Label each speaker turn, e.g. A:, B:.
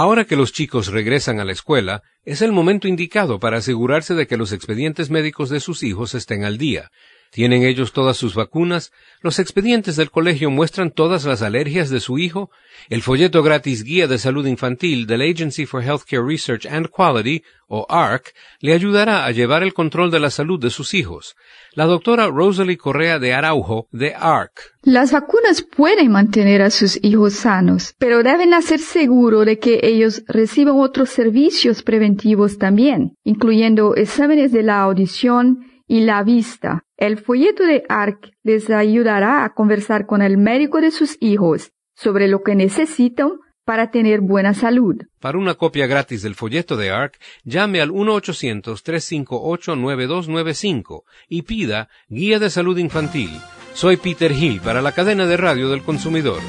A: Ahora que los chicos regresan a la escuela, es el momento indicado para asegurarse de que los expedientes médicos de sus hijos estén al día. ¿Tienen ellos todas sus vacunas? Los expedientes del colegio muestran todas las alergias de su hijo. El folleto gratis Guía de Salud Infantil del Agency for Healthcare Research and Quality, o ARC, le ayudará a llevar el control de la salud de sus hijos. La doctora Rosalie Correa de Araujo, de ARC.
B: Las vacunas pueden mantener a sus hijos sanos, pero deben hacer seguro de que ellos reciban otros servicios preventivos también, incluyendo exámenes de la audición, y la vista. El folleto de ARC les ayudará a conversar con el médico de sus hijos sobre lo que necesitan para tener buena salud.
A: Para una copia gratis del folleto de ARC, llame al 1-800-358-9295 y pida Guía de Salud Infantil. Soy Peter Hill para la cadena de radio del consumidor.